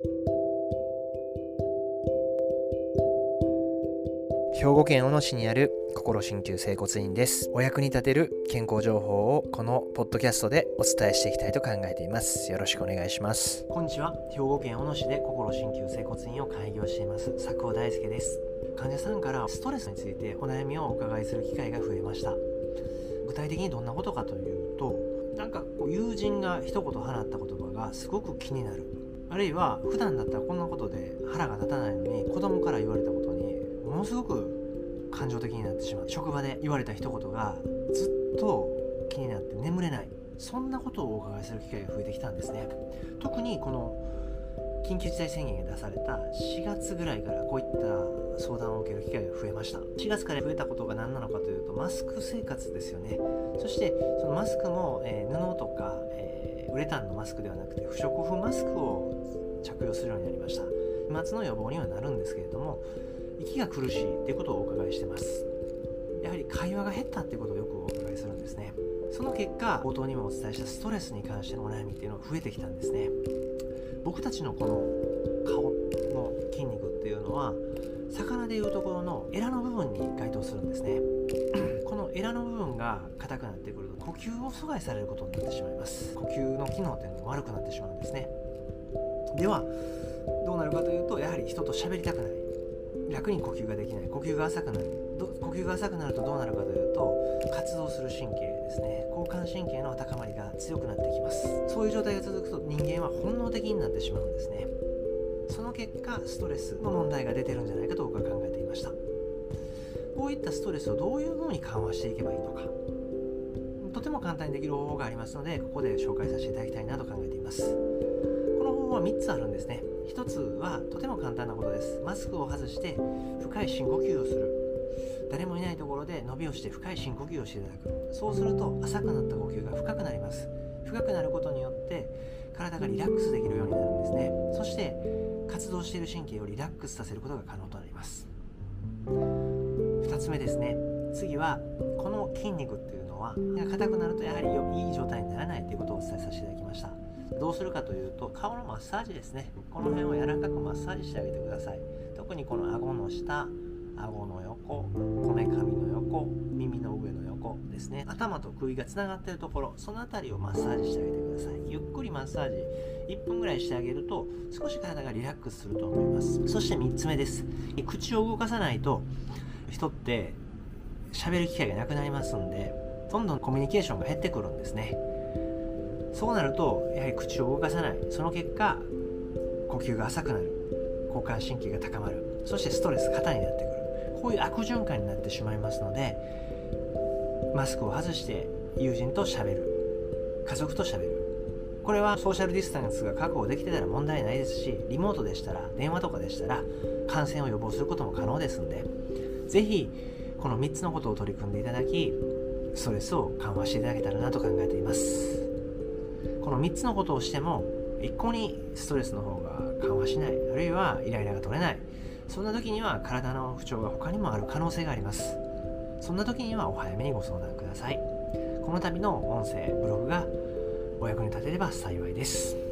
兵庫県小野市にある心鍼灸整骨院です。お役に立てる健康情報をこのポッドキャストでお伝えしていきたいと考えています。よろしくお願いします。こんにちは。兵庫県小野市で心鍼灸整骨院を開業しています。佐久尾大輔です。患者さんからストレスについてお悩みをお伺いする機会が増えました。具体的にどんなことかというとなんかこう友人が一言放った言葉がすごく気になる。あるいは普段だったらこんなことで腹が立たないのに子供から言われたことにものすごく感情的になってしまう。職場で言われた一言がずっと気になって眠れない。そんなことをお伺いする機会が増えてきたんですね。特にこの緊急事態宣言が出された4月ぐらいからこういった相談を受ける機会が増えました。4月から増えたことが何なのかというとマスク生活ですよね。そしてそのマスクも、えー、布とか、えー、ウレタンのマスクではなくて不織布マスクを着用するようになりました。飛沫の予防にはなるんですけれども息が苦しいっていうことをお伺いしてます。やはり会話が減ったってことをよくお伺いするんですね。その結果冒頭にもお伝えしたストレスに関してのお悩みっていうのが増えてきたんですね。僕たちのこの顔の筋肉っていうのは魚でいうところのエラの部分に該当するんですね。エラの部分が硬くなってくると呼吸を阻害されることになってしまいます。呼吸の機能っていうのが悪くなってしまうんですね。ではどうなるかというとやはり人と喋りたくない。楽に呼吸ができない。呼吸が浅くなる。呼吸が浅くなるとどうなるかというと活動する神経ですね。交感神経の高まりが強くなってきます。そういう状態が続くと人間は本能的になってしまうんですね。その結果ストレスの問題が出てるんじゃないかと僕は考えていました。こういったストレスをどういうふうに緩和していけばいいのか。とても簡単にできる方法がありますのでここで紹介させていただきたいなと考えています。この方法は3つあるんですね。1つはとても簡単なことです。マスクを外して深い深呼吸をする。誰もいないところで伸びをして深い深呼吸をしていただく。そうすると浅くなった呼吸が深くなります。深くなることによって体がリラックスできるようになるんですね。そして活動している神経をリラックスさせることが可能となります。2つ目ですね。次はこの筋肉っていうのは硬くなるとやはりいい状態にならないということをお伝えさせていただきました。どうするかというと顔のマッサージですね。この辺を柔らかくマッサージしてあげてください。特にこの顎の下顎の横こめかみの横耳の上の横ですね。頭と首がつながってるところその辺りをマッサージしてあげてください。ゆっくりマッサージ1分ぐらいしてあげると少し体がリラックスすると思います。そして3つ目です。口を動かさないと人って喋る機会がなくなりますんでどんどんコミュニケーションが減ってくるんですね。そうなるとやはり口を動かさない。その結果呼吸が浅くなる。交感神経が高まる。そしてストレス肩になってくる。こういう悪循環になってしまいますのでマスクを外して友人としゃべる。家族としゃべる。これはソーシャルディスタンスが確保できてたら問題ないですしリモートでしたら電話とかでしたら感染を予防することも可能ですんで是非この3つのことを取り組んでいただきストレスを緩和していただけたらなと考えています。この3つのことをしても一向にストレスの方が緩和しないあるいはイライラが取れない。そんな時には体の不調が他にもある可能性があります。そんな時にはお早めにご相談ください。この度の音声ブログがお役に立てれば幸いです。